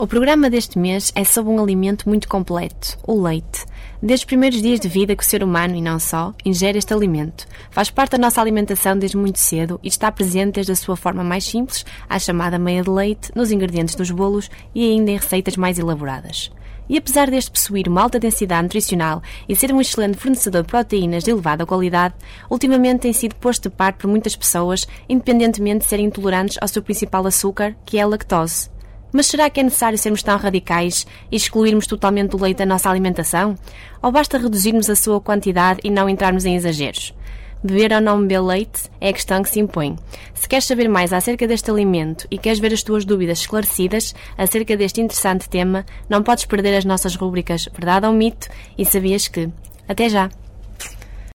O programa deste mês é sobre um alimento muito completo, o leite. Desde os primeiros dias de vida que o ser humano, e não só, ingere este alimento. Faz parte da nossa alimentação desde muito cedo e está presente desde a sua forma mais simples, à chamada meia de leite, nos ingredientes dos bolos e ainda em receitas mais elaboradas. E apesar deste possuir uma alta densidade nutricional e ser um excelente fornecedor de proteínas de elevada qualidade, ultimamente tem sido posto de parte por muitas pessoas, independentemente de serem intolerantes ao seu principal açúcar, que é a lactose. Mas será que é necessário sermos tão radicais e excluirmos totalmente o leite da nossa alimentação? Ou basta reduzirmos a sua quantidade e não entrarmos em exageros? Beber ou não beber leite é a questão que se impõe. Se queres saber mais acerca deste alimento e queres ver as tuas dúvidas esclarecidas acerca deste interessante tema, não podes perder as nossas rubricas Verdade ou Mito e Sabias que. Até já!